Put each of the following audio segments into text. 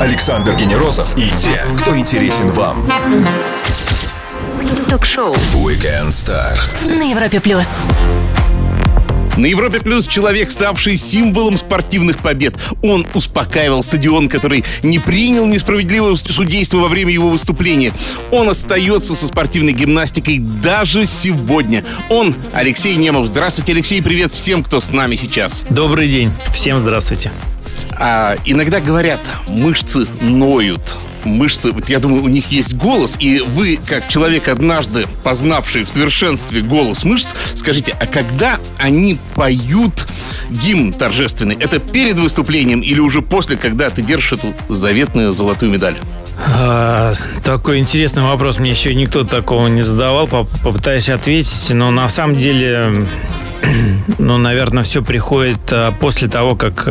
Александр Генерозов и те, кто интересен вам. Ток-шоу Weekend Star. на Европе плюс. На Европе Плюс человек, ставший символом спортивных побед. Он успокаивал стадион, который не принял несправедливого судейства во время его выступления. Он остается со спортивной гимнастикой даже сегодня. Он Алексей Немов. Здравствуйте, Алексей. Привет всем, кто с нами сейчас. Добрый день. Всем здравствуйте. А, иногда говорят, мышцы ноют мышцы, вот я думаю, у них есть голос, и вы, как человек, однажды познавший в совершенстве голос мышц, скажите, а когда они поют гимн торжественный, это перед выступлением или уже после, когда ты держишь эту заветную золотую медаль? А, такой интересный вопрос. Мне еще никто такого не задавал. Поп- Попытаюсь ответить. Но на самом деле, ну, наверное, все приходит а, после того, как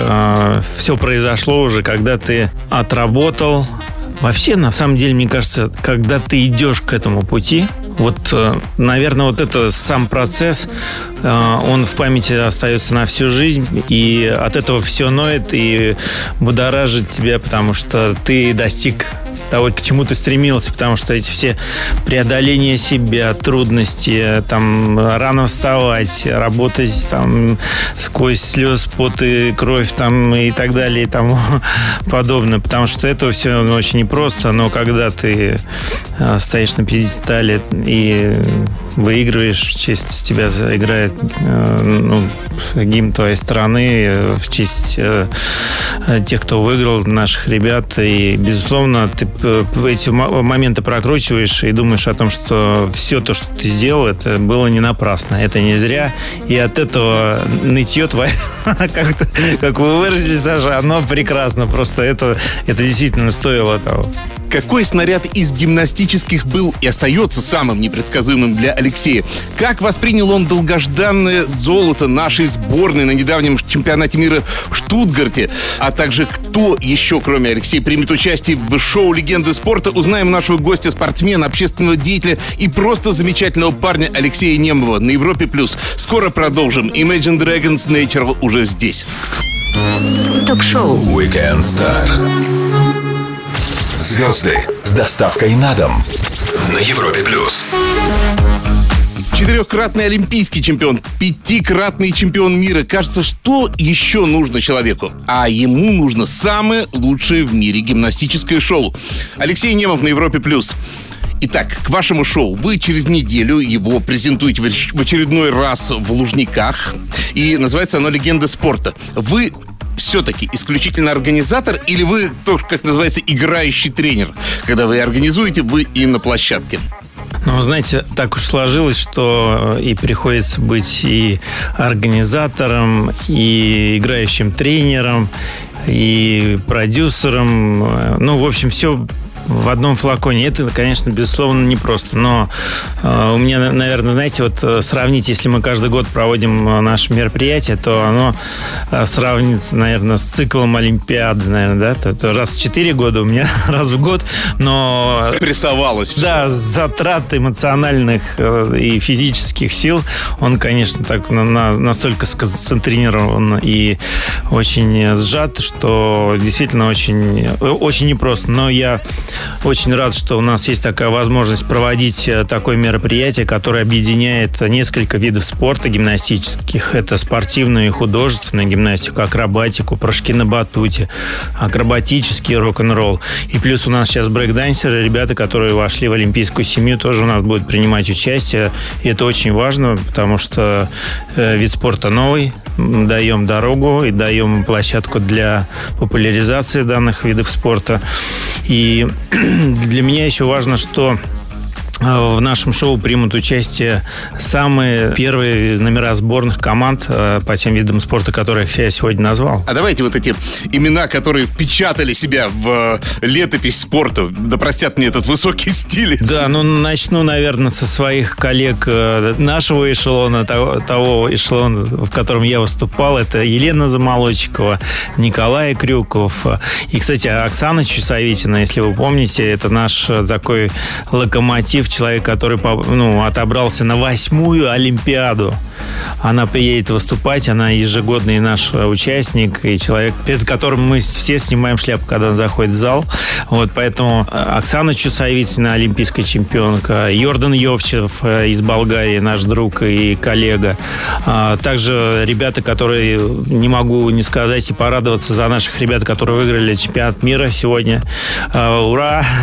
все произошло уже, когда ты отработал. Вообще, на самом деле, мне кажется, когда ты идешь к этому пути, вот, э, наверное, вот это сам процесс, э, он в памяти остается на всю жизнь, и от этого все ноет и будоражит тебя, потому что ты достиг того, к чему ты стремился, потому что эти все преодоления себя, трудности, там, рано вставать, работать там сквозь слез, пот и кровь там и так далее и тому подобное, потому что это все ну, очень непросто, но когда ты э, стоишь на пьедестале и выигрываешь, в честь тебя играет э, ну, гимн твоей страны, в честь э, тех, кто выиграл, наших ребят, и, безусловно, ты эти мо- моменты прокручиваешь и думаешь о том, что все то, что ты сделал, это было не напрасно, это не зря, и от этого нытье твое, как, как вы выразились, Саша, оно прекрасно, просто это, это действительно стоило того. Какой снаряд из гимнастических был и остается самым непредсказуемым для Алексея? Как воспринял он долгожданное золото нашей сборной на недавнем чемпионате мира в Штутгарте? А также кто еще, кроме Алексея, примет участие в шоу «Легенды спорта», узнаем нашего гостя, спортсмена, общественного деятеля и просто замечательного парня Алексея Немова на Европе+. плюс. Скоро продолжим. Imagine Dragons Natural уже здесь. Ток-шоу Weekend Star. Звезды с доставкой на дом на Европе плюс. Четырехкратный олимпийский чемпион, пятикратный чемпион мира. Кажется, что еще нужно человеку? А ему нужно самое лучшее в мире гимнастическое шоу. Алексей Немов на Европе+. плюс. Итак, к вашему шоу. Вы через неделю его презентуете в оч- в очередной раз в Лужниках. И называется оно «Легенда спорта». Вы все-таки исключительно организатор или вы тоже, как называется, играющий тренер? Когда вы организуете, вы и на площадке. Ну, знаете, так уж сложилось, что и приходится быть и организатором, и играющим тренером, и продюсером. Ну, в общем, все в одном флаконе. Это, конечно, безусловно, непросто. Но э, у меня, наверное, знаете, вот э, сравнить, если мы каждый год проводим э, наше мероприятие, то оно э, сравнится, наверное, с циклом Олимпиады, наверное, да? То, то раз в четыре года у меня раз в год, но Прессовалось всё. да, затрат эмоциональных э, и физических сил, он, конечно, так на- на- настолько сконцентрирован и очень сжат, что действительно очень, очень непросто. Но я очень рад, что у нас есть такая возможность проводить э, такое мероприятие, которое объединяет несколько видов спорта гимнастических. Это спортивную и художественную гимнастику, акробатику, прыжки на батуте, акробатический рок-н-ролл. И плюс у нас сейчас брейкдансеры, ребята, которые вошли в олимпийскую семью, тоже у нас будут принимать участие. И это очень важно, потому что э, вид спорта новый, даем дорогу и даем площадку для популяризации данных видов спорта. И для меня еще важно, что в нашем шоу примут участие самые первые номера сборных команд э, по тем видам спорта, которых я сегодня назвал. А давайте вот эти имена, которые впечатали себя в э, летопись спорта, да простят мне этот высокий стиль. Да, ну начну, наверное, со своих коллег э, нашего эшелона, того, того эшелона, в котором я выступал. Это Елена Замолочкова, Николай Крюков. И, кстати, Оксана Чусовитина, если вы помните, это наш такой локомотив человек, который ну, отобрался на восьмую Олимпиаду. Она приедет выступать, она ежегодный наш участник и человек, перед которым мы все снимаем шляпу, когда он заходит в зал. Вот, поэтому э, Оксана Чусовицына, олимпийская чемпионка, Йордан Йовчев э, из Болгарии, наш друг и коллега. А, также ребята, которые, не могу не сказать и порадоваться за наших ребят, которые выиграли чемпионат мира сегодня. А, ура!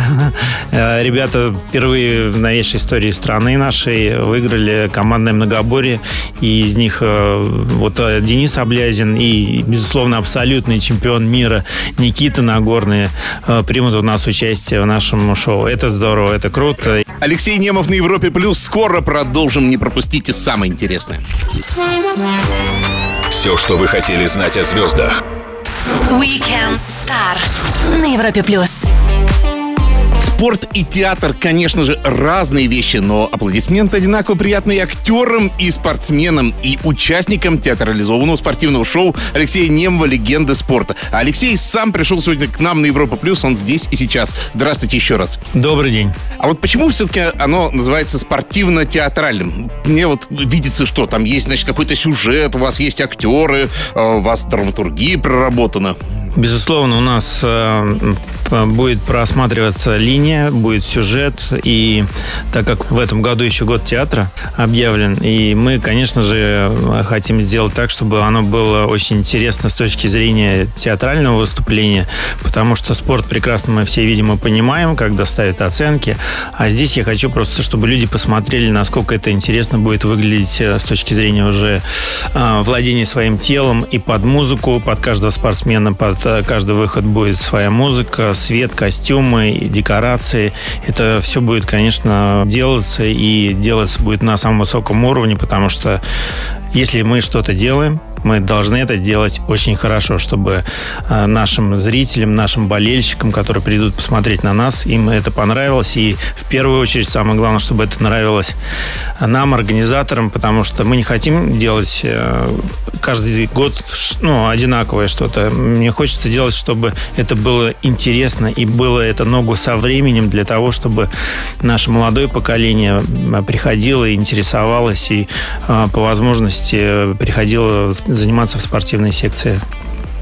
Э, ребята впервые новейшей истории страны нашей выиграли командное многоборье. И из них вот Денис Облязин и, безусловно, абсолютный чемпион мира Никита Нагорный примут у нас участие в нашем шоу. Это здорово, это круто. Алексей Немов на Европе Плюс. Скоро продолжим. Не пропустите самое интересное. Все, что вы хотели знать о звездах. Weekend Star на Европе Плюс. Спорт и театр, конечно же, разные вещи, но аплодисменты одинаково приятны и актерам, и спортсменам, и участникам театрализованного спортивного шоу Алексея Немова «Легенда спорта». Алексей сам пришел сегодня к нам на Европа Плюс, он здесь и сейчас. Здравствуйте еще раз. Добрый день. А вот почему все-таки оно называется спортивно-театральным? Мне вот видится, что там есть, значит, какой-то сюжет, у вас есть актеры, э, у вас драматургия проработана. Безусловно, у нас э, будет просматриваться линия, будет сюжет, и так как в этом году еще год театра объявлен, и мы, конечно же, хотим сделать так, чтобы оно было очень интересно с точки зрения театрального выступления, потому что спорт прекрасно мы все, видимо, понимаем, когда ставят оценки, а здесь я хочу просто, чтобы люди посмотрели, насколько это интересно будет выглядеть э, с точки зрения уже э, владения своим телом и под музыку, под каждого спортсмена, под каждый выход будет своя музыка, свет, костюмы, декорации. Это все будет, конечно, делаться и делаться будет на самом высоком уровне, потому что если мы что-то делаем, мы должны это сделать очень хорошо, чтобы э, нашим зрителям, нашим болельщикам, которые придут посмотреть на нас, им это понравилось. И в первую очередь самое главное, чтобы это нравилось нам, организаторам, потому что мы не хотим делать э, каждый год ну, одинаковое что-то. Мне хочется делать, чтобы это было интересно и было это ногу со временем для того, чтобы наше молодое поколение приходило и интересовалось и э, по возможности приходило заниматься в спортивной секции.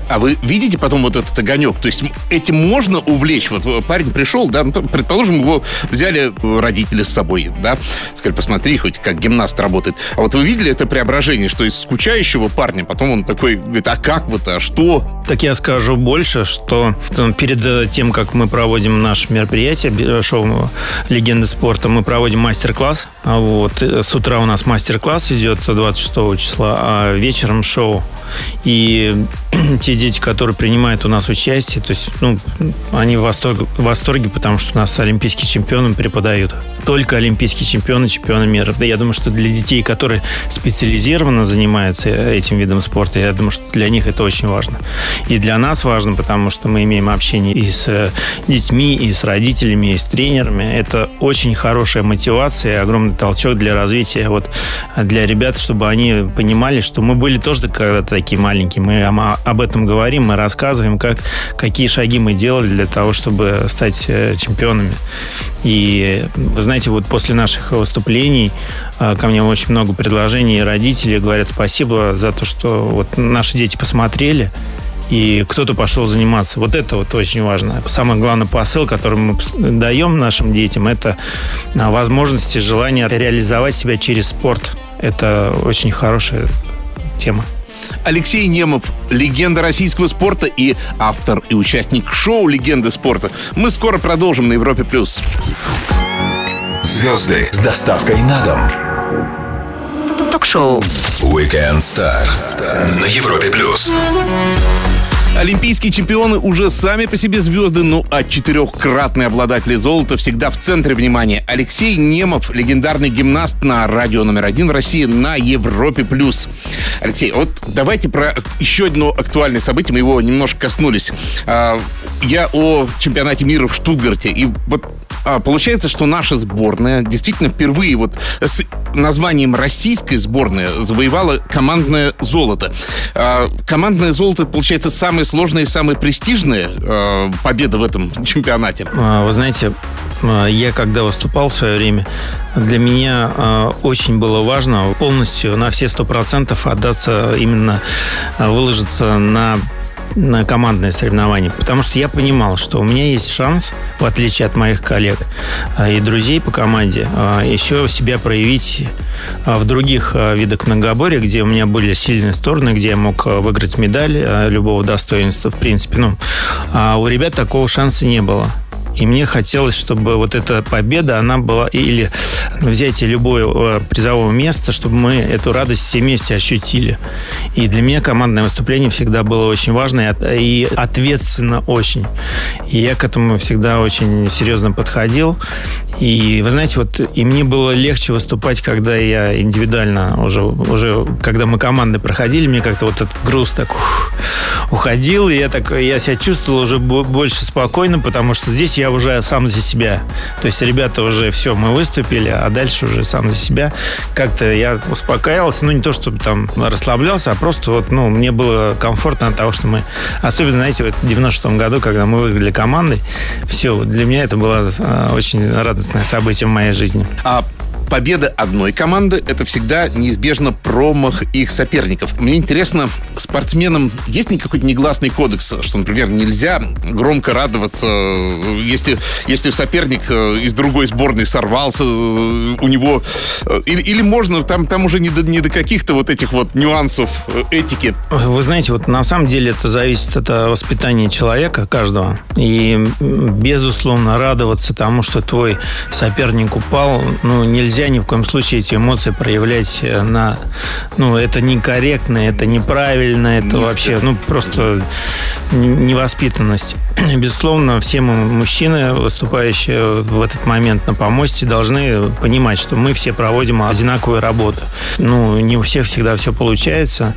А вы видите потом вот этот огонек? То есть этим можно увлечь? Вот парень пришел, да, ну, предположим, его взяли родители с собой, да, сказали, посмотри, хоть как гимнаст работает. А вот вы видели это преображение, что из скучающего парня потом он такой говорит, а как вот, а что? Так я скажу больше, что ну, перед тем, как мы проводим наше мероприятие, шоу «Легенды спорта», мы проводим мастер-класс. А вот с утра у нас мастер-класс идет 26 числа, а вечером шоу. И те дети, которые принимают у нас участие, то есть, ну, они в восторге, в восторге, потому что у нас олимпийские чемпионы преподают. Только олимпийские чемпионы, чемпионы мира. Я думаю, что для детей, которые специализированно занимаются этим видом спорта, я думаю, что для них это очень важно. И для нас важно, потому что мы имеем общение и с детьми, и с родителями, и с тренерами. Это очень хорошая мотивация, огромный толчок для развития вот для ребят, чтобы они понимали, что мы были тоже когда-то такие маленькие. Мы об этом говорим, мы рассказываем, как, какие шаги мы делали для того, чтобы стать э, чемпионами. И вы знаете, вот после наших выступлений э, ко мне очень много предложений, родители говорят спасибо за то, что вот наши дети посмотрели, и кто-то пошел заниматься. Вот это вот очень важно. Самый главный посыл, который мы даем нашим детям, это а, возможности, желание реализовать себя через спорт. Это очень хорошая тема. Алексей Немов, легенда российского спорта и автор и участник шоу «Легенды спорта». Мы скоро продолжим на Европе+. плюс. Звезды с доставкой на дом. Ток-шоу Weekend Star на Европе+. плюс. Олимпийские чемпионы уже сами по себе звезды, ну а четырехкратные обладатели золота всегда в центре внимания. Алексей Немов, легендарный гимнаст на радио номер один в России на Европе+. плюс. Алексей, вот давайте про еще одно актуальное событие, мы его немножко коснулись. А, я о чемпионате мира в Штутгарте. И вот получается, что наша сборная действительно впервые вот с названием российской сборная завоевала командное золото. А, командное золото, получается, самое сложное и самое престижное а, победа в этом чемпионате. Вы знаете, я когда выступал в свое время, для меня очень было важно полностью на все сто процентов отдаться именно выложиться на на командное соревнование, потому что я понимал, что у меня есть шанс, в отличие от моих коллег а, и друзей по команде, а, еще себя проявить а, в других видах многоборья, где у меня были сильные стороны, где я мог выиграть медаль любого достоинства, в принципе. Ну, а у ребят такого шанса не было. И мне хотелось, чтобы вот эта победа, она была, или взятие любое э, призового места, чтобы мы эту радость все вместе ощутили. И для меня командное выступление всегда было очень важно и ответственно очень. И я к этому всегда очень серьезно подходил. И вы знаете, вот и мне было легче выступать, когда я индивидуально уже, уже когда мы команды проходили, мне как-то вот этот груз так ух, уходил, и я так я себя чувствовал уже больше спокойно, потому что здесь я уже сам за себя. То есть ребята уже все, мы выступили, а дальше уже сам за себя. Как-то я успокаивался, ну не то чтобы там расслаблялся, а просто вот, ну, мне было комфортно от того, что мы, особенно, знаете, в 96 году, когда мы выиграли командой, все, для меня это было а, очень радостное событие в моей жизни. А победа одной команды – это всегда неизбежно промах их соперников. Мне интересно, спортсменам есть ли какой-то негласный кодекс, что, например, нельзя громко радоваться, если, если соперник э, из другой сборной сорвался, э, у него... Э, или, или можно, там, там уже не до, не до каких-то вот этих вот нюансов этики. Вы знаете, вот на самом деле это зависит от воспитания человека, каждого. И, безусловно, радоваться тому, что твой соперник упал, ну, нельзя нельзя ни в коем случае эти эмоции проявлять э, на... Ну, это некорректно, это неправильно, это Низко. вообще, ну, просто невоспитанность. Безусловно, все мы, мужчины, выступающие в этот момент на помосте, должны понимать, что мы все проводим одинаковую работу. Ну, не у всех всегда все получается.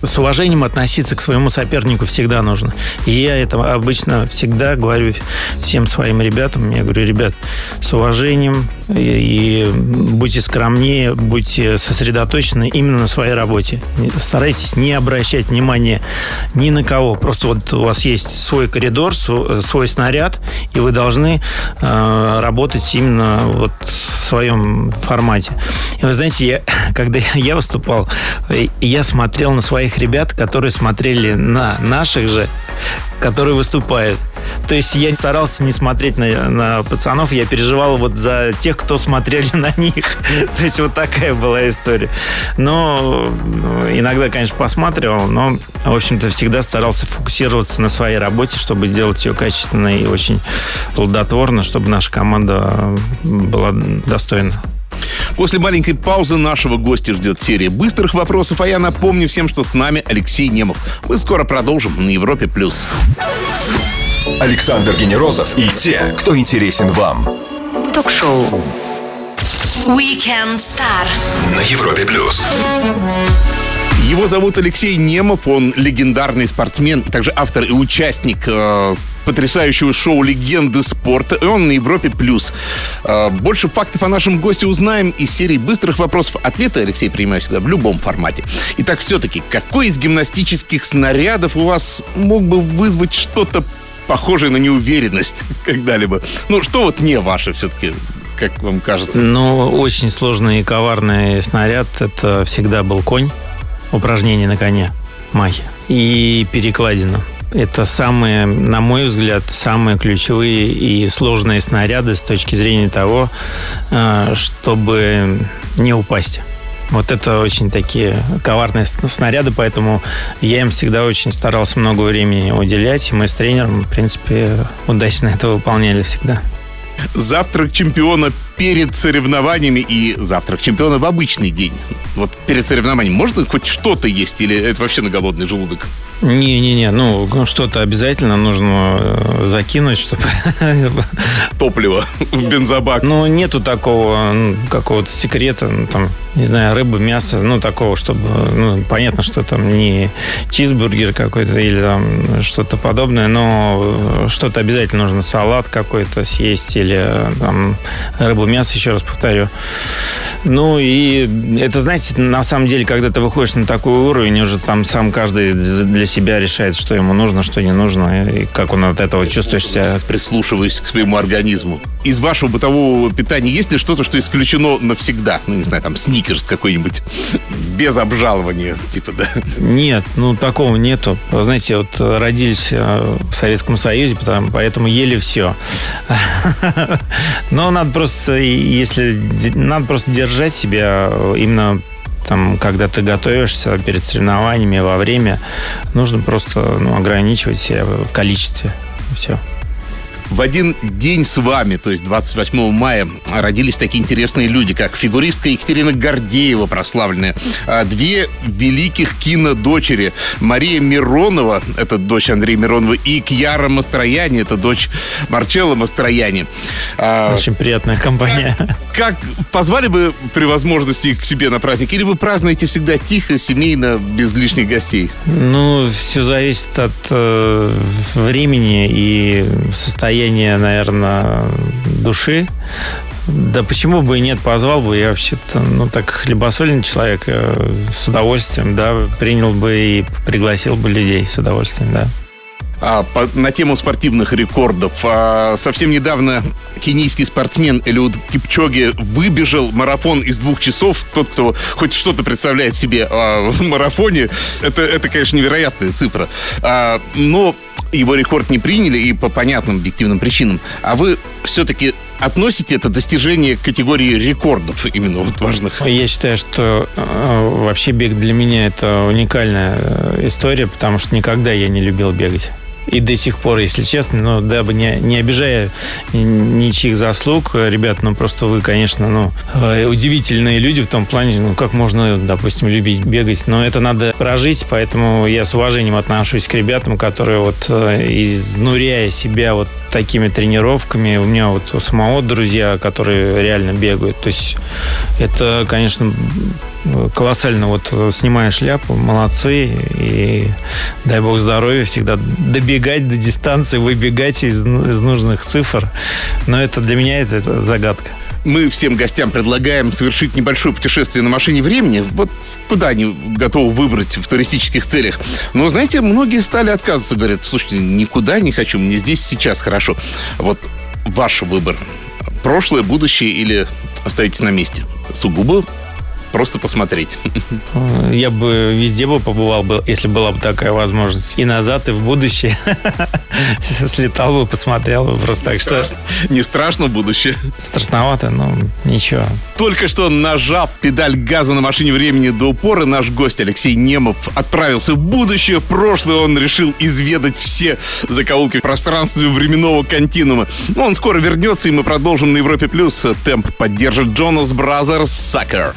С уважением относиться к своему сопернику всегда нужно. И я это обычно всегда говорю всем своим ребятам. Я говорю, ребят, с уважением и, будьте скромнее, будьте сосредоточены именно на своей работе. Старайтесь не обращать внимания ни на кого. Просто вот у вас есть свой коридор, свой снаряд, и вы должны э, работать именно вот в своем формате. И вы знаете, я, когда я выступал, я смотрел на своих ребят, которые смотрели на наших же, которые выступают. То есть я старался не смотреть на, на пацанов, я переживал вот за тех, кто смотрели на них. То есть вот такая была история. Но ну, иногда, конечно, посматривал, но, в общем-то, всегда старался фокусироваться на своей работе, чтобы сделать ее качественно и очень плодотворно, чтобы наша команда была достойна. После маленькой паузы нашего гостя ждет серия быстрых вопросов, а я напомню всем, что с нами Алексей Немов. Мы скоро продолжим на Европе+. плюс. Александр Генерозов и те, кто интересен вам. Ток-шоу Weekend Star на Европе+. плюс. Его зовут Алексей Немов, он легендарный спортсмен, также автор и участник э, потрясающего шоу «Легенды спорта», и он на Европе+. плюс. Э, больше фактов о нашем госте узнаем из серии быстрых вопросов. Ответы Алексей принимает всегда в любом формате. Итак, все-таки, какой из гимнастических снарядов у вас мог бы вызвать что-то похожее на неуверенность когда-либо? Ну, что вот не ваше все-таки как вам кажется? Ну, очень сложный и коварный снаряд. Это всегда был конь упражнения на коне, махи, и перекладина. Это самые, на мой взгляд, самые ключевые и сложные снаряды с точки зрения того, э, чтобы не упасть. Вот это очень такие коварные снаряды, поэтому я им всегда очень старался много времени уделять, и мы с тренером, в принципе, удачно это выполняли всегда. Завтрак чемпиона перед соревнованиями и завтрак чемпиона в обычный день. Вот перед соревнованием можно хоть что-то есть или это вообще на голодный желудок? Не-не-не, ну что-то обязательно нужно э, закинуть, чтобы... Топливо в бензобак. Ну, нету такого ну, какого-то секрета. Ну, там не знаю, рыба, мясо, ну, такого, чтобы, ну, понятно, что там не чизбургер какой-то или там что-то подобное, но что-то обязательно нужно, салат какой-то съесть или там рыбу, мясо, еще раз повторю. Ну, и это, знаете, на самом деле, когда ты выходишь на такой уровень, уже там сам каждый для себя решает, что ему нужно, что не нужно, и как он от этого чувствуешь себя. Прислушиваясь к своему организму. Из вашего бытового питания есть ли что-то, что исключено навсегда? Ну, не знаю, там, сникерс какой-нибудь без обжалования, типа, да? Нет, ну, такого нету. Знаете, вот родились э, в Советском Союзе, потому, поэтому ели все. Но надо просто, если, надо просто держать себя именно там, когда ты готовишься перед соревнованиями, во время, нужно просто ну, ограничивать себя в количестве. Все в один день с вами, то есть 28 мая, родились такие интересные люди, как фигуристка Екатерина Гордеева, прославленная, а две великих кинодочери, Мария Миронова, это дочь Андрея Миронова, и Кьяра Мастрояни, это дочь Марчелла Мастрояни. А, Очень приятная компания. Как позвали бы при возможности к себе на праздник, или вы празднуете всегда тихо, семейно, без лишних гостей? Ну, все зависит от э, времени и состояния состояние, наверное, души. Да почему бы и нет, позвал бы. Я вообще-то, ну, так хлебосольный человек, э, с удовольствием, да, принял бы и пригласил бы людей с удовольствием, да. А, по, на тему спортивных рекордов. А, совсем недавно кенийский спортсмен Элиуд Кипчоги выбежал марафон из двух часов. Тот, кто хоть что-то представляет себе а, в марафоне, это, это, конечно, невероятная цифра. А, но его рекорд не приняли и по понятным объективным причинам. А вы все-таки относите это достижение к категории рекордов именно вот важных? Я считаю, что э, вообще бег для меня это уникальная э, история, потому что никогда я не любил бегать и до сих пор, если честно, ну, дабы не, не обижая ничьих заслуг, ребят, ну, просто вы, конечно, ну, э, удивительные люди в том плане, ну, как можно, допустим, любить бегать, но это надо прожить, поэтому я с уважением отношусь к ребятам, которые вот э, изнуряя себя вот такими тренировками, у меня вот у самого друзья, которые реально бегают, то есть это, конечно, колоссально. Вот снимая шляпу, молодцы, и дай бог здоровья, всегда добегать до дистанции, выбегать из, из нужных цифр. Но это для меня это, это загадка. Мы всем гостям предлагаем совершить небольшое путешествие на машине времени. Вот куда они готовы выбрать в туристических целях. Но, знаете, многие стали отказываться. Говорят, слушайте, никуда не хочу, мне здесь сейчас хорошо. Вот ваш выбор. Прошлое, будущее или оставитесь на месте? Сугубо просто посмотреть. Я бы везде бы побывал, бы, если была бы такая возможность. И назад, и в будущее. Слетал бы, посмотрел бы просто так что... Не страшно будущее? Страшновато, но ничего. Только что нажав педаль газа на машине времени до упора, наш гость Алексей Немов отправился в будущее. В прошлое он решил изведать все закоулки пространственно-временного континуума. Но он скоро вернется, и мы продолжим на Европе+. плюс. Темп поддержит Jonas Brothers Sucker.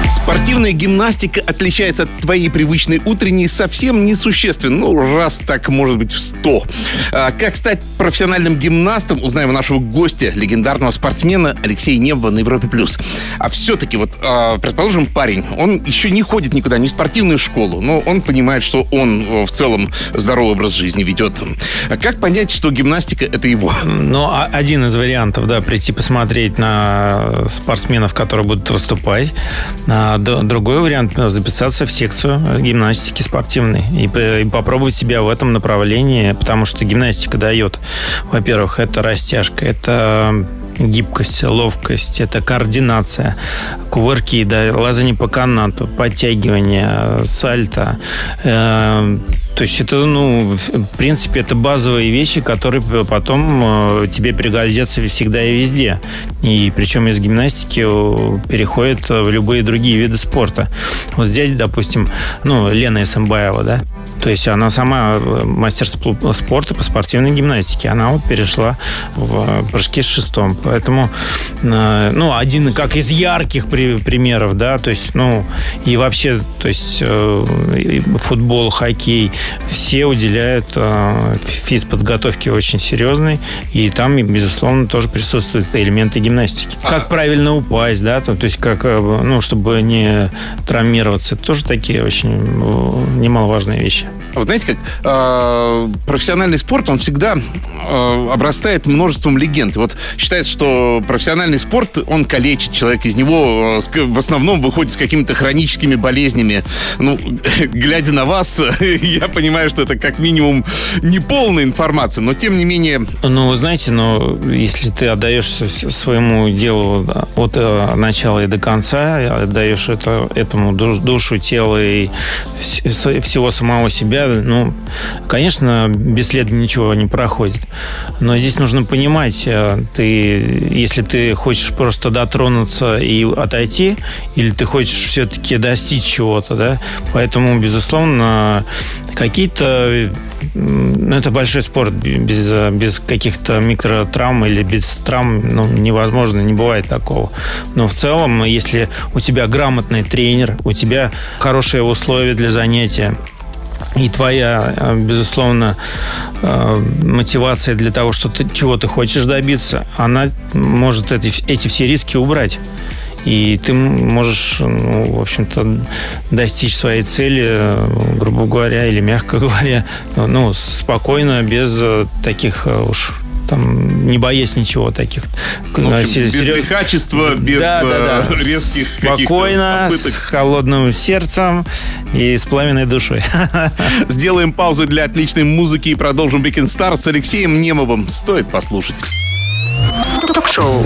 Спортивная гимнастика отличается от твоей привычной утренней совсем несущественно. Ну, раз так, может быть, в сто. А, как стать профессиональным гимнастом, узнаем у нашего гостя, легендарного спортсмена Алексея Нева на Европе+. плюс. А все-таки, вот, а, предположим, парень, он еще не ходит никуда, не в спортивную школу, но он понимает, что он в целом здоровый образ жизни ведет. А как понять, что гимнастика — это его? Ну, а, один из вариантов, да, прийти посмотреть на спортсменов, которые будут выступать. А другой вариант – записаться в секцию гимнастики спортивной и, и попробовать себя в этом направлении, потому что гимнастика дает, во-первых, это растяжка, это гибкость, ловкость, это координация, кувырки, да, лазание по канату, подтягивание, сальто. Э, то есть это, ну, в принципе, это базовые вещи, которые потом э, тебе пригодятся всегда и везде. И причем из гимнастики переходят в любые другие виды спорта. Вот здесь, допустим, ну, Лена Исамбаева, да, То есть она сама э, мастер спорта по спортивной гимнастике. Она вот перешла в прыжки с шестом. Поэтому, э, ну, один как из ярких примеров, да, то есть, ну, и вообще, то есть э, футбол, хоккей, все уделяют физподготовке очень серьезной, и там, безусловно, тоже присутствуют элементы гимнастики. Как правильно упасть, да, то, то есть как, ну, чтобы не травмироваться, это тоже такие очень немаловажные вещи. Вот знаете, как э, профессиональный спорт, он всегда э, обрастает множеством легенд. Вот считается, что профессиональный спорт, он калечит человека, из него э, в основном выходит с какими-то хроническими болезнями. Ну, глядя на вас, я понимаю, что это как минимум неполная информация, но тем не менее... Ну, знаете, но если ты отдаешься своему делу от э, начала и до конца, отдаешь это, этому душу, тело и всего самого себя, ну, конечно, бесследно ничего не проходит. Но здесь нужно понимать, э, ты, если ты хочешь просто дотронуться и отойти, или ты хочешь все-таки достичь чего-то, да, поэтому, безусловно, какие-то ну, это большой спорт. Без, без каких-то микротравм или без травм ну, невозможно, не бывает такого. Но в целом, если у тебя грамотный тренер, у тебя хорошие условия для занятия, и твоя, э, безусловно, э, мотивация для того, что ты, чего ты хочешь добиться, она может эти, эти все риски убрать. И ты можешь, ну, в общем-то, достичь своей цели, э, грубо говоря, или мягко говоря, ну, спокойно, без таких уж там, не боясь ничего таких. Ну, общем, без лихачества, без да, да, да. резких Спокойно, с холодным сердцем и с пламенной душой. Сделаем паузу для отличной музыки и продолжим Weekend Star с Алексеем Немовым. Стоит послушать. Ток-шоу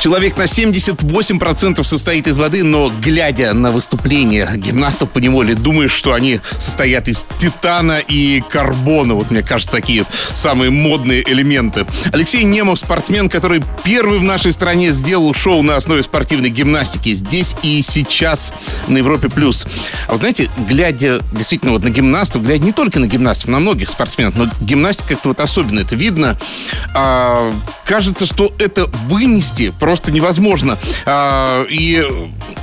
Человек на 78% состоит из воды, но глядя на выступления гимнастов по неволе, думаешь, что они состоят из титана и карбона. Вот мне кажется, такие самые модные элементы. Алексей Немов, спортсмен, который первый в нашей стране сделал шоу на основе спортивной гимнастики здесь и сейчас на Европе+. плюс. А вы знаете, глядя действительно вот на гимнастов, глядя не только на гимнастов, на многих спортсменов, но гимнастика как-то вот особенно это видно, а, кажется, что это вынести просто невозможно. А, и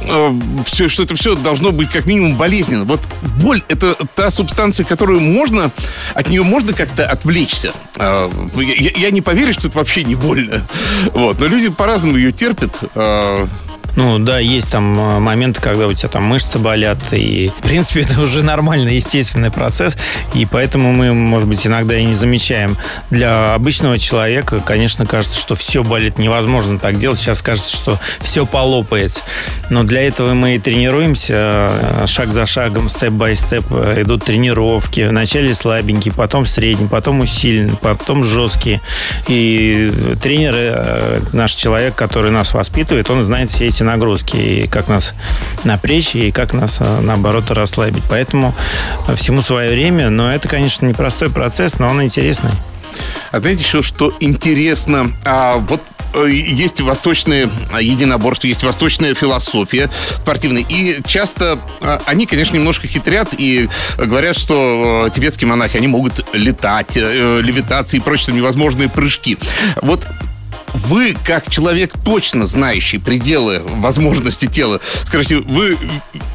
а, все, что это все должно быть как минимум болезненно. Вот боль — это та субстанция, которую можно, от нее можно как-то отвлечься. А, я, я не поверю, что это вообще не больно. Вот. Но люди по-разному ее терпят. Ну, да, есть там э, моменты, когда у тебя там мышцы болят, и, в принципе, это уже нормальный, естественный процесс, и поэтому мы, может быть, иногда и не замечаем. Для обычного человека, конечно, кажется, что все болит, невозможно так делать. Сейчас кажется, что все полопается. Но для этого мы и тренируемся э, шаг за шагом, степ-бай-степ. Идут тренировки. Вначале слабенькие, потом средние, потом усиленные, потом жесткие. И тренер, э, наш человек, который нас воспитывает, он знает все эти нагрузки, и как нас напрячь, и как нас, а, наоборот, расслабить. Поэтому а, всему свое время, но это, конечно, непростой процесс, но он интересный. А знаете еще, что интересно? А, вот э, есть восточные единоборства, есть восточная философия спортивная. И часто а, они, конечно, немножко хитрят и говорят, что э, тибетские монахи, они могут летать, э, левитации и прочие невозможные прыжки. Вот вы, как человек, точно знающий пределы возможности тела, скажите, вы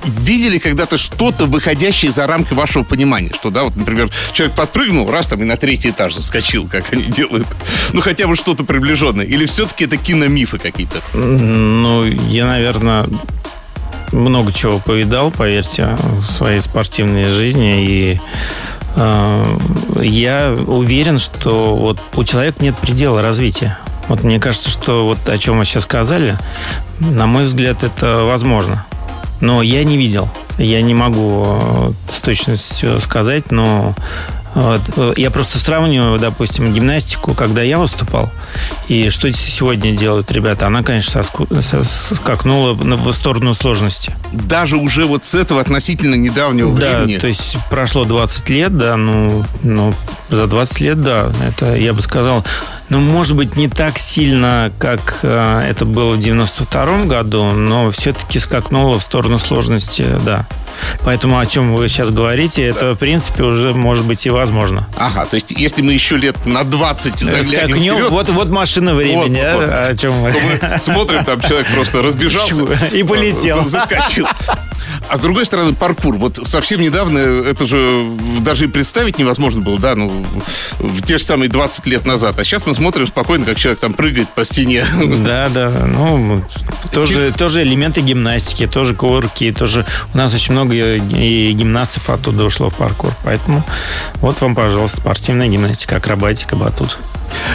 видели когда-то что-то, выходящее за рамки вашего понимания? Что, да, вот, например, человек подпрыгнул, раз там и на третий этаж заскочил, как они делают. Ну, хотя бы что-то приближенное. Или все-таки это киномифы какие-то? Ну, я, наверное, много чего повидал, поверьте, в своей спортивной жизни. И э, я уверен, что вот у человека нет предела развития. Вот мне кажется, что вот о чем вы сейчас сказали, на мой взгляд, это возможно. Но я не видел. Я не могу э, с точностью сказать, но Вот. Я просто сравниваю, допустим, гимнастику, когда я выступал, и что сегодня делают ребята. Она, конечно, скакнула в сторону сложности. Даже уже вот с этого относительно недавнего да, времени? Да, то есть прошло 20 лет, да, ну, ну, за 20 лет, да, это, я бы сказал, ну, может быть, не так сильно, как э, это было в 92 году, но все-таки скакнуло в сторону сложности, да. Поэтому о чем вы сейчас говорите, это, в принципе, уже может быть и возможно. Ага, то есть, если мы еще лет на 20 заглянем Скакнем, вперед, вот, вот машина времени, вот, вот, а, о чем мы? мы смотрим, там человек просто разбежался. И полетел. Заскочил. А с другой стороны, паркур. Вот совсем недавно это же даже и представить невозможно было, да, ну, в те же самые 20 лет назад. А сейчас мы смотрим спокойно, как человек там прыгает по стене. Да, да. Ну, тоже, тоже элементы гимнастики, тоже кувырки, тоже у нас очень много и гимнастов оттуда ушло в паркур. Поэтому вот вам, пожалуйста, спортивная гимнастика, акробатика, батут.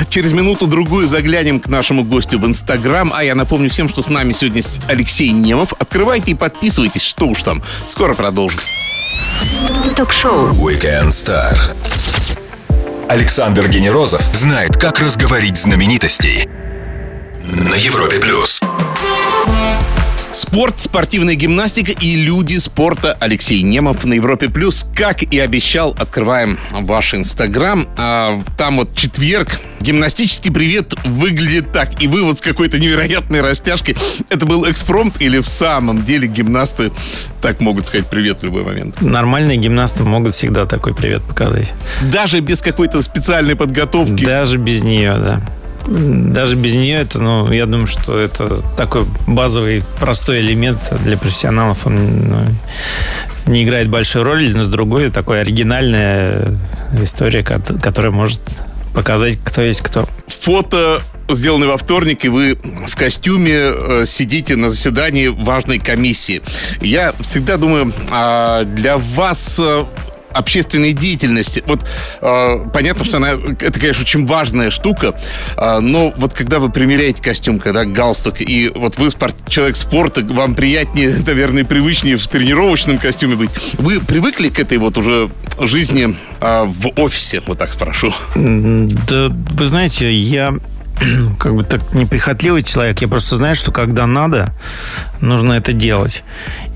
Через минуту-другую заглянем к нашему гостю в Инстаграм. А я напомню всем, что с нами сегодня Алексей Немов. Открывайте и подписывайтесь, что уж там. Скоро продолжим. Ток-шоу Weekend Star. Александр Генерозов знает, как разговорить знаменитостей. На Европе Плюс. Спорт, спортивная гимнастика и люди спорта. Алексей Немов на Европе Плюс. Как и обещал, открываем ваш Инстаграм. А, там вот четверг. Гимнастический привет выглядит так. И вы вот с какой-то невероятной растяжкой. Это был экспромт или в самом деле гимнасты так могут сказать привет в любой момент? Нормальные гимнасты могут всегда такой привет показать. Даже без какой-то специальной подготовки? Даже без нее, да даже без нее это, ну, я думаю, что это такой базовый, простой элемент для профессионалов. Он ну, не играет большой роли, но с другой такой оригинальная история, которая может показать, кто есть кто. Фото сделаны во вторник, и вы в костюме э, сидите на заседании важной комиссии. Я всегда думаю, а для вас э, общественной деятельности. Вот э, понятно, что она, это, конечно, очень важная штука, э, но вот когда вы примеряете костюм, когда галстук, и вот вы спорт, человек спорта, вам приятнее, наверное, привычнее в тренировочном костюме быть. Вы привыкли к этой вот уже жизни э, в офисе, вот так спрошу? Да, вы знаете, я как бы так неприхотливый человек. Я просто знаю, что когда надо, нужно это делать.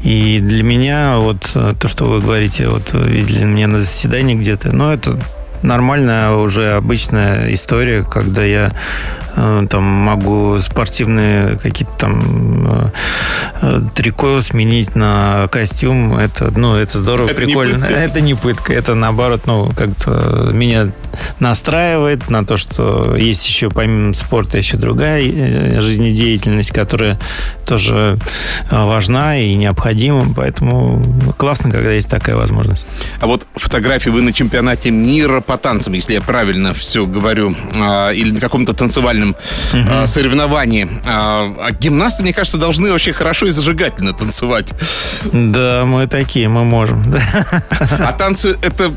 И для меня вот э, то, что вы говорите, вот видели меня на заседании где-то, ну, это нормальная уже обычная история, когда я там могу спортивные какие-то там э, э, трико сменить на костюм. Это, ну, это здорово, это прикольно. Не это не пытка, это наоборот, ну, как-то меня настраивает на то, что есть еще помимо спорта еще другая жизнедеятельность, которая тоже важна и необходима. Поэтому классно, когда есть такая возможность. А вот фотографии вы на чемпионате мира по танцам, если я правильно все говорю, а, или на каком-то танцевальном профессиональном угу. э, соревновании. А, а гимнасты, мне кажется, должны вообще хорошо и зажигательно танцевать. Да, мы такие, мы можем. А танцы это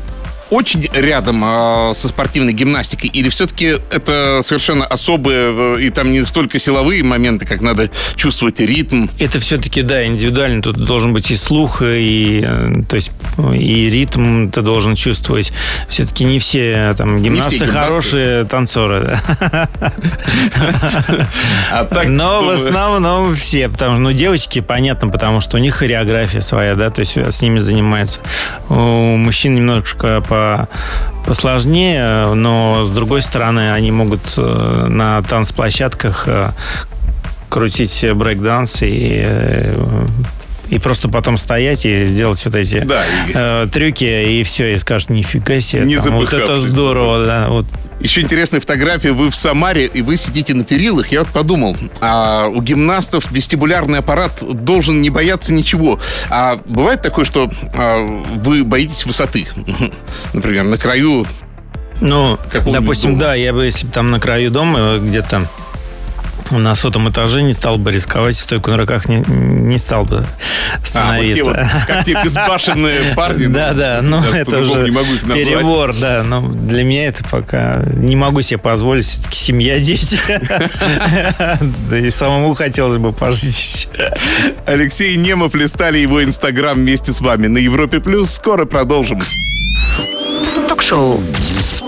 очень рядом э, со спортивной гимнастикой? Или все-таки это совершенно особые, э, и там не столько силовые моменты, как надо чувствовать ритм? Это все-таки, да, индивидуально. Тут должен быть и слух, и, э, то есть, и ритм ты должен чувствовать. Все-таки не все там гимнасты, все гимнасты. хорошие танцоры. А Но в основном все. Потому, ну, девочки, понятно, потому что у них хореография своя, да, то есть с ними занимаются. У мужчин немножко по посложнее, но с другой стороны они могут э, на танцплощадках э, крутить брейк-данс и э, и просто потом стоять и сделать вот эти да, э, трюки, и все, и скажут, нифига себе, не там, вот это здорово, да, вот еще интересная фотография. Вы в Самаре, и вы сидите на перилах. Я вот подумал, а у гимнастов вестибулярный аппарат должен не бояться ничего. А бывает такое, что а, вы боитесь высоты? Например, на краю ну, допустим, дома. да, я бы, если бы там на краю дома где-то на сотом этаже не стал бы рисковать, стойку на руках не, не стал бы становиться. А, вот те вот, как те безбашенные парни. Да, да, ну это уже перебор, да, но для меня это пока не могу себе позволить, все-таки семья, дети. Да и самому хотелось бы пожить еще. Алексей Немов листали его инстаграм вместе с вами на Европе Плюс. Скоро продолжим Ток-шоу.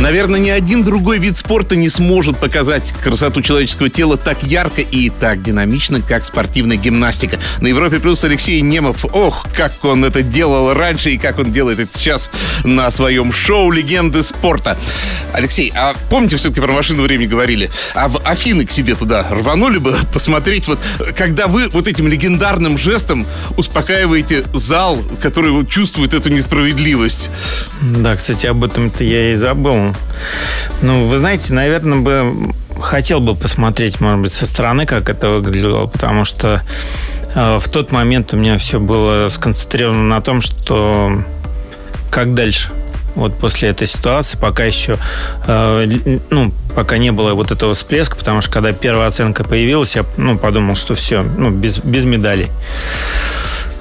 Наверное, ни один другой вид спорта не сможет показать красоту человеческого тела так ярко и так динамично, как спортивная гимнастика. На Европе плюс Алексей Немов. Ох, как он это делал раньше и как он делает это сейчас на своем шоу «Легенды спорта». Алексей, а помните, все-таки про машину времени говорили? А в Афины к себе туда рванули бы посмотреть, вот когда вы вот этим легендарным жестом успокаиваете зал, который чувствует эту несправедливость? Да, кстати, об этом-то я и забыл. Ну, вы знаете, наверное, бы хотел бы посмотреть, может быть, со стороны, как это выглядело, потому что э, в тот момент у меня все было сконцентрировано на том, что как дальше. Вот после этой ситуации, пока еще, э, ну, пока не было вот этого всплеска, потому что когда первая оценка появилась, я, ну, подумал, что все, ну, без, без медалей.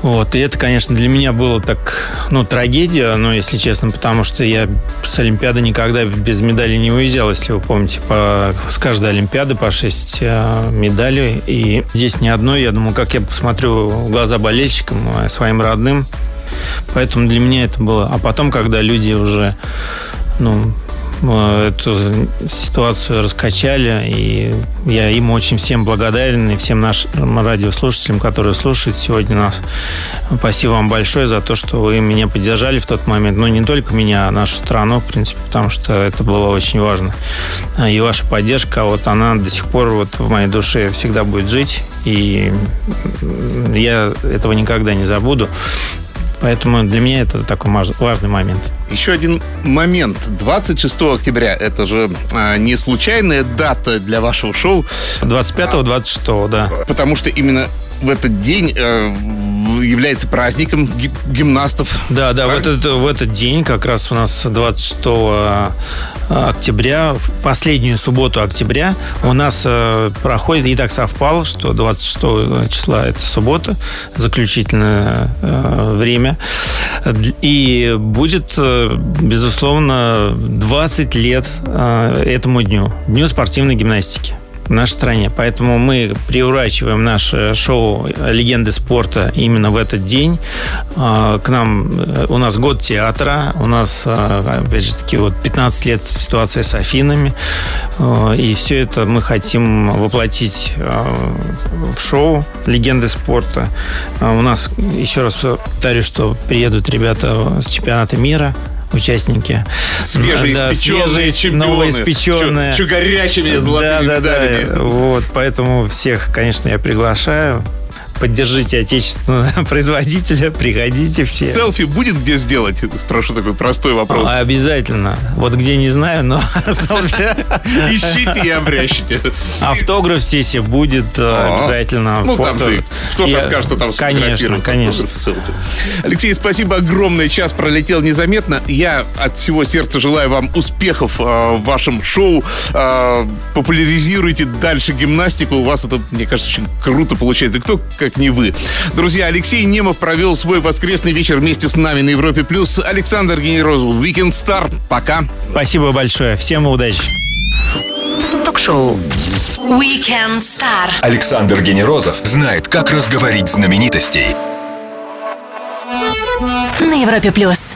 Вот, и это, конечно, для меня было так, ну, трагедия, ну, если честно, потому что я с Олимпиады никогда без медали не уезжал, если вы помните, по, с каждой Олимпиады по 6 э, медалей, и здесь ни одной, я думал, как я посмотрю в глаза болельщикам, э, своим родным, поэтому для меня это было, а потом, когда люди уже, ну, эту ситуацию раскачали, и я им очень всем благодарен, и всем нашим радиослушателям, которые слушают сегодня нас. Спасибо вам большое за то, что вы меня поддержали в тот момент. Ну, не только меня, а нашу страну, в принципе, потому что это было очень важно. И ваша поддержка, вот она до сих пор вот в моей душе всегда будет жить, и я этого никогда не забуду. Поэтому для меня это такой важный момент. Еще один момент. 26 октября. Это же а, не случайная дата для вашего шоу. 25-26, а, да. Потому что именно в этот день э, является праздником гимнастов. Да, да, в этот, в этот день, как раз у нас 26 э, октября, в последнюю субботу октября, у нас э, проходит, и так совпало, что 26 числа это суббота, заключительное э, время. И будет, безусловно, 20 лет этому дню, Дню спортивной гимнастики в нашей стране. Поэтому мы приурачиваем наше шоу «Легенды спорта» именно в этот день. А, к нам, э, у нас год театра, у нас, а, опять же таки, вот 15 лет ситуация с Афинами. А, и все это мы хотим воплотить в шоу «Легенды спорта». У нас, еще раз повторю, что приедут ребята с чемпионата мира участники. Свежеиспеченные да, чемпионы. Новоиспеченные. Чу, чу горячими золотыми да, да, Да. Вот, поэтому всех, конечно, я приглашаю поддержите отечественного производителя, приходите все. Селфи будет где сделать? Спрошу такой простой вопрос. А, обязательно. Вот где не знаю, но. Ищите и обрящите. Автограф сессия будет э, обязательно. Ну, там же, кто же откажется там Конечно, конечно. Алексей, спасибо огромное. Час пролетел незаметно. Я от всего сердца желаю вам успехов э, в вашем шоу. Э, популяризируйте дальше гимнастику. У вас это, мне кажется, очень круто получается. Кто как как не вы. Друзья, Алексей Немов провел свой воскресный вечер вместе с нами на Европе+. плюс. Александр Генерозов, Weekend Star. Пока. Спасибо большое. Всем удачи. Ток-шоу Weekend Star. Александр Генерозов знает, как разговорить знаменитостей. На Европе+. плюс.